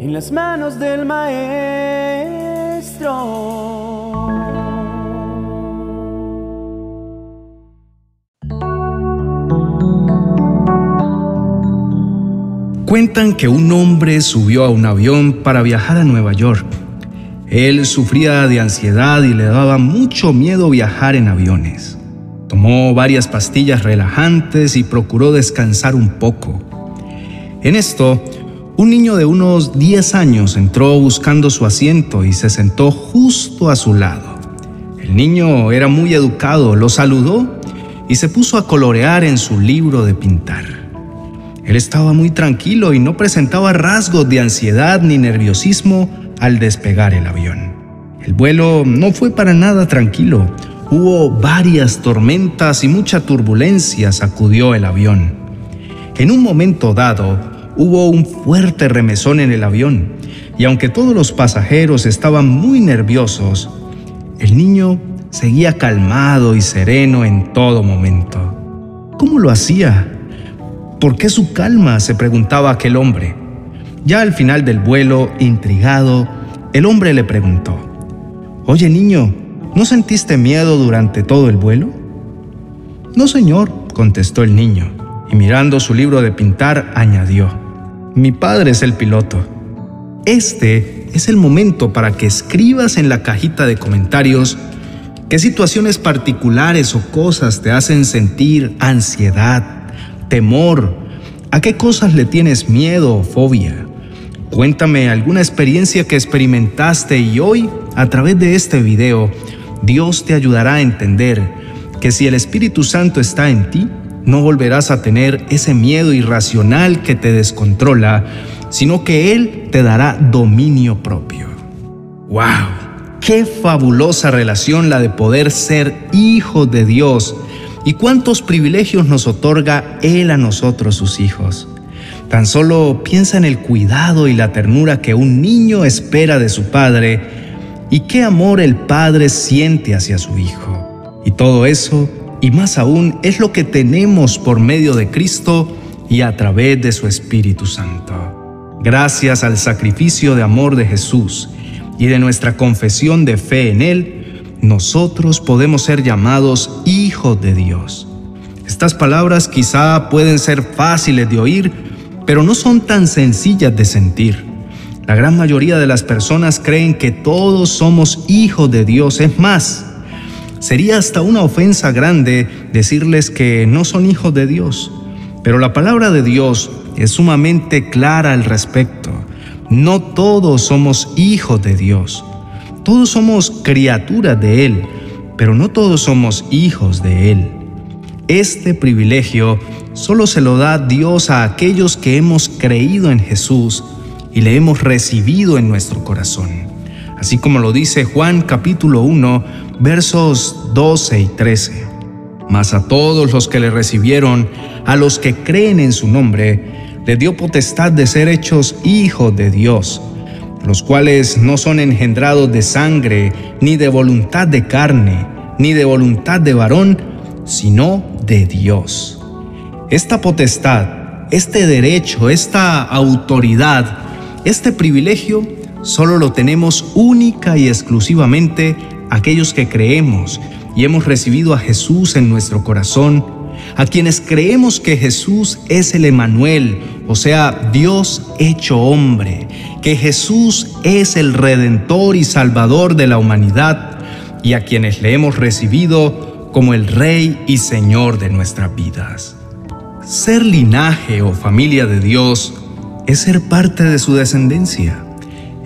en las manos del maestro. Cuentan que un hombre subió a un avión para viajar a Nueva York. Él sufría de ansiedad y le daba mucho miedo viajar en aviones. Tomó varias pastillas relajantes y procuró descansar un poco. En esto, un niño de unos 10 años entró buscando su asiento y se sentó justo a su lado. El niño era muy educado, lo saludó y se puso a colorear en su libro de pintar. Él estaba muy tranquilo y no presentaba rasgos de ansiedad ni nerviosismo al despegar el avión. El vuelo no fue para nada tranquilo. Hubo varias tormentas y mucha turbulencia sacudió el avión. En un momento dado, hubo un fuerte remesón en el avión y aunque todos los pasajeros estaban muy nerviosos, el niño seguía calmado y sereno en todo momento. ¿Cómo lo hacía? ¿Por qué su calma? se preguntaba aquel hombre. Ya al final del vuelo, intrigado, el hombre le preguntó, Oye niño, ¿No sentiste miedo durante todo el vuelo? No, señor, contestó el niño, y mirando su libro de pintar, añadió, Mi padre es el piloto. Este es el momento para que escribas en la cajita de comentarios qué situaciones particulares o cosas te hacen sentir ansiedad, temor, a qué cosas le tienes miedo o fobia. Cuéntame alguna experiencia que experimentaste y hoy, a través de este video, Dios te ayudará a entender que si el Espíritu Santo está en ti, no volverás a tener ese miedo irracional que te descontrola, sino que Él te dará dominio propio. ¡Wow! ¡Qué fabulosa relación la de poder ser hijo de Dios! ¿Y cuántos privilegios nos otorga Él a nosotros, sus hijos? Tan solo piensa en el cuidado y la ternura que un niño espera de su padre y qué amor el Padre siente hacia su Hijo. Y todo eso, y más aún, es lo que tenemos por medio de Cristo y a través de su Espíritu Santo. Gracias al sacrificio de amor de Jesús y de nuestra confesión de fe en Él, nosotros podemos ser llamados hijos de Dios. Estas palabras quizá pueden ser fáciles de oír, pero no son tan sencillas de sentir. La gran mayoría de las personas creen que todos somos hijos de Dios. Es más, sería hasta una ofensa grande decirles que no son hijos de Dios. Pero la palabra de Dios es sumamente clara al respecto. No todos somos hijos de Dios. Todos somos criaturas de Él, pero no todos somos hijos de Él. Este privilegio solo se lo da Dios a aquellos que hemos creído en Jesús y le hemos recibido en nuestro corazón. Así como lo dice Juan capítulo 1, versos 12 y 13. Mas a todos los que le recibieron, a los que creen en su nombre, le dio potestad de ser hechos hijos de Dios, los cuales no son engendrados de sangre, ni de voluntad de carne, ni de voluntad de varón, sino de Dios. Esta potestad, este derecho, esta autoridad, este privilegio solo lo tenemos única y exclusivamente aquellos que creemos y hemos recibido a Jesús en nuestro corazón, a quienes creemos que Jesús es el Emanuel, o sea, Dios hecho hombre, que Jesús es el redentor y salvador de la humanidad y a quienes le hemos recibido como el Rey y Señor de nuestras vidas. Ser linaje o familia de Dios es ser parte de su descendencia.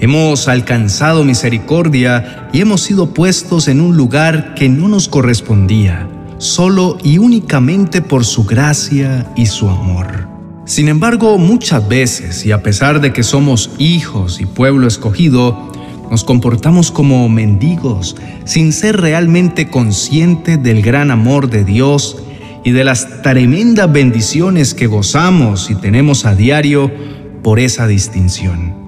Hemos alcanzado misericordia y hemos sido puestos en un lugar que no nos correspondía, solo y únicamente por su gracia y su amor. Sin embargo, muchas veces, y a pesar de que somos hijos y pueblo escogido, nos comportamos como mendigos sin ser realmente conscientes del gran amor de Dios y de las tremendas bendiciones que gozamos y tenemos a diario por esa distinción.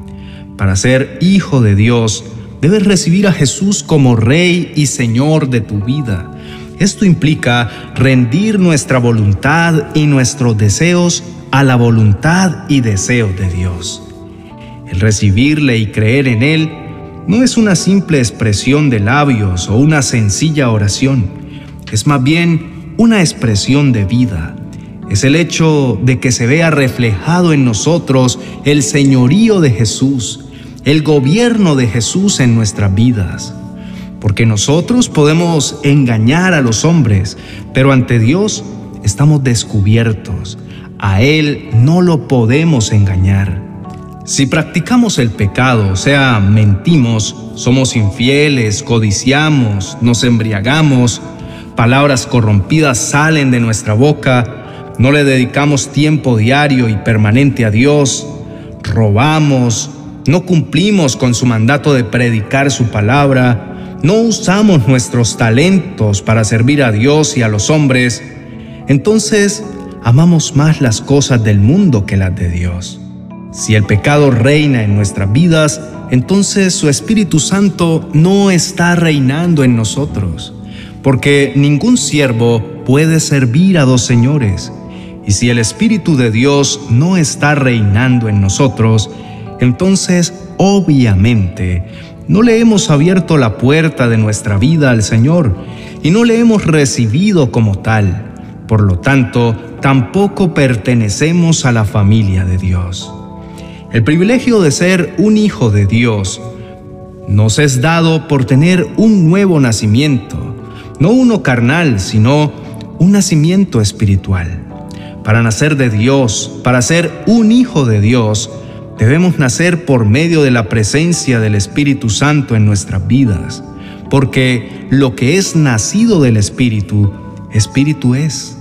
Para ser hijo de Dios, debes recibir a Jesús como Rey y Señor de tu vida. Esto implica rendir nuestra voluntad y nuestros deseos a la voluntad y deseo de Dios. El recibirle y creer en Él no es una simple expresión de labios o una sencilla oración, es más bien una expresión de vida. Es el hecho de que se vea reflejado en nosotros el señorío de Jesús, el gobierno de Jesús en nuestras vidas. Porque nosotros podemos engañar a los hombres, pero ante Dios estamos descubiertos. A Él no lo podemos engañar. Si practicamos el pecado, o sea, mentimos, somos infieles, codiciamos, nos embriagamos, palabras corrompidas salen de nuestra boca, no le dedicamos tiempo diario y permanente a Dios, robamos, no cumplimos con su mandato de predicar su palabra, no usamos nuestros talentos para servir a Dios y a los hombres, entonces amamos más las cosas del mundo que las de Dios. Si el pecado reina en nuestras vidas, entonces su Espíritu Santo no está reinando en nosotros, porque ningún siervo puede servir a dos señores. Y si el Espíritu de Dios no está reinando en nosotros, entonces obviamente no le hemos abierto la puerta de nuestra vida al Señor y no le hemos recibido como tal. Por lo tanto, tampoco pertenecemos a la familia de Dios. El privilegio de ser un hijo de Dios nos es dado por tener un nuevo nacimiento, no uno carnal, sino un nacimiento espiritual. Para nacer de Dios, para ser un hijo de Dios, debemos nacer por medio de la presencia del Espíritu Santo en nuestras vidas, porque lo que es nacido del Espíritu, Espíritu es.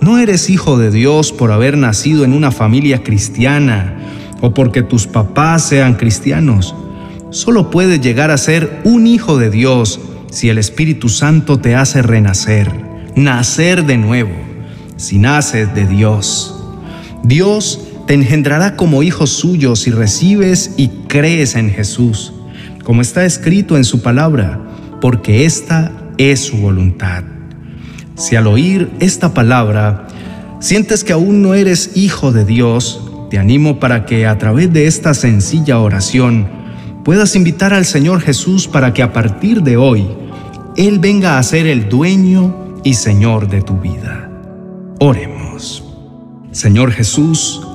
No eres hijo de Dios por haber nacido en una familia cristiana, o porque tus papás sean cristianos. Solo puedes llegar a ser un hijo de Dios si el Espíritu Santo te hace renacer, nacer de nuevo, si naces de Dios. Dios te engendrará como hijo suyo si recibes y crees en Jesús, como está escrito en su palabra, porque esta es su voluntad. Si al oír esta palabra sientes que aún no eres hijo de Dios, te animo para que a través de esta sencilla oración puedas invitar al Señor Jesús para que a partir de hoy Él venga a ser el dueño y Señor de tu vida. Oremos. Señor Jesús,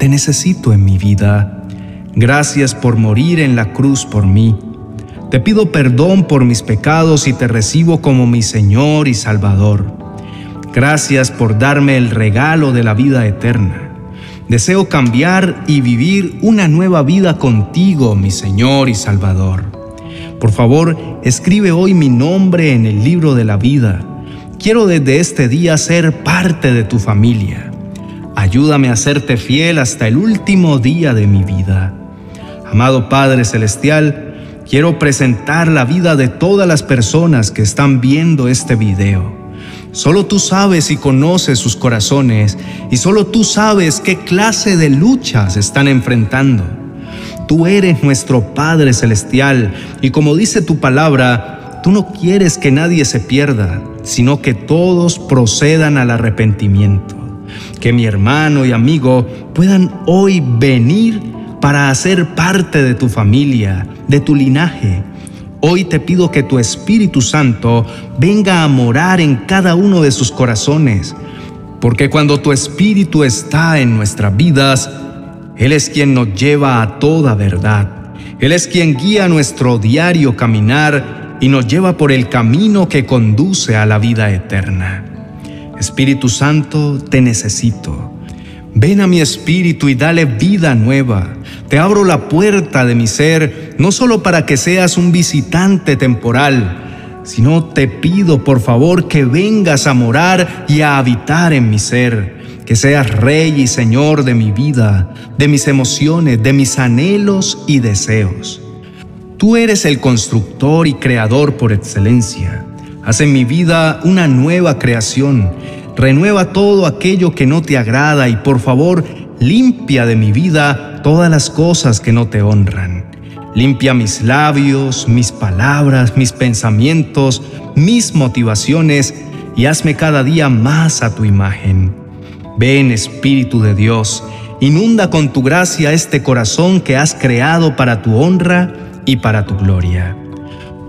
te necesito en mi vida. Gracias por morir en la cruz por mí. Te pido perdón por mis pecados y te recibo como mi Señor y Salvador. Gracias por darme el regalo de la vida eterna. Deseo cambiar y vivir una nueva vida contigo, mi Señor y Salvador. Por favor, escribe hoy mi nombre en el libro de la vida. Quiero desde este día ser parte de tu familia. Ayúdame a serte fiel hasta el último día de mi vida. Amado Padre Celestial, quiero presentar la vida de todas las personas que están viendo este video. Solo tú sabes y conoces sus corazones y solo tú sabes qué clase de luchas están enfrentando. Tú eres nuestro Padre Celestial y como dice tu palabra, tú no quieres que nadie se pierda, sino que todos procedan al arrepentimiento. Que mi hermano y amigo puedan hoy venir para hacer parte de tu familia, de tu linaje Hoy te pido que tu Espíritu Santo venga a morar en cada uno de sus corazones, porque cuando tu Espíritu está en nuestras vidas, Él es quien nos lleva a toda verdad. Él es quien guía nuestro diario caminar y nos lleva por el camino que conduce a la vida eterna. Espíritu Santo, te necesito. Ven a mi espíritu y dale vida nueva. Te abro la puerta de mi ser, no solo para que seas un visitante temporal, sino te pido por favor que vengas a morar y a habitar en mi ser, que seas rey y señor de mi vida, de mis emociones, de mis anhelos y deseos. Tú eres el constructor y creador por excelencia. Haz en mi vida una nueva creación Renueva todo aquello que no te agrada y por favor limpia de mi vida todas las cosas que no te honran. Limpia mis labios, mis palabras, mis pensamientos, mis motivaciones y hazme cada día más a tu imagen. Ven Espíritu de Dios inunda con tu gracia este corazón que has creado para tu honra y para tu gloria.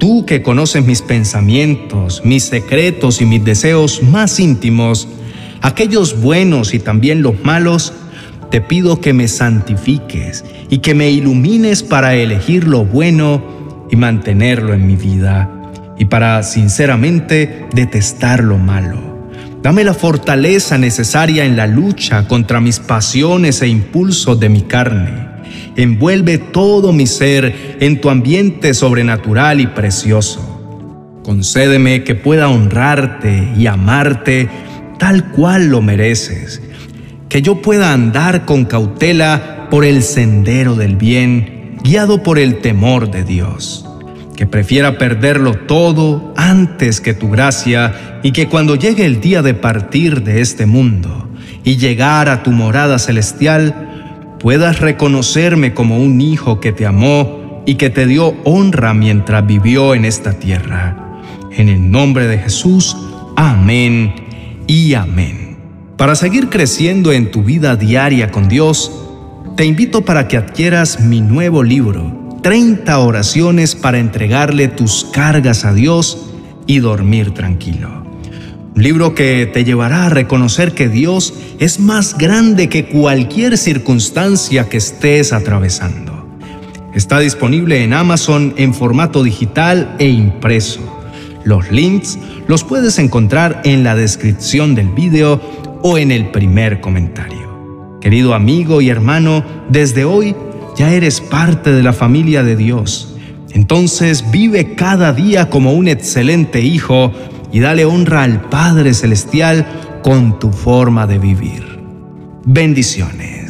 Tú que conoces mis pensamientos, mis secretos y mis deseos más íntimos, aquellos buenos y también los malos, te pido que me santifiques y que me ilumines para elegir lo bueno y mantenerlo en mi vida, y para sinceramente detestar lo malo. Dame la fortaleza necesaria en la lucha contra mis pasiones e impulsos de mi carne envuelve todo mi ser en tu ambiente sobrenatural y precioso. Concédeme que pueda honrarte y amarte tal cual lo mereces, que yo pueda andar con cautela por el sendero del bien, guiado por el temor de Dios, que prefiera perderlo todo antes que tu gracia y que cuando llegue el día de partir de este mundo y llegar a tu morada celestial, puedas reconocerme como un hijo que te amó y que te dio honra mientras vivió en esta tierra. En el nombre de Jesús, amén y amén. Para seguir creciendo en tu vida diaria con Dios, te invito para que adquieras mi nuevo libro, 30 oraciones para entregarle tus cargas a Dios y dormir tranquilo. Un libro que te llevará a reconocer que Dios es más grande que cualquier circunstancia que estés atravesando. Está disponible en Amazon en formato digital e impreso. Los links los puedes encontrar en la descripción del video o en el primer comentario. Querido amigo y hermano, desde hoy ya eres parte de la familia de Dios. Entonces vive cada día como un excelente hijo y dale honra al Padre Celestial con tu forma de vivir. Bendiciones.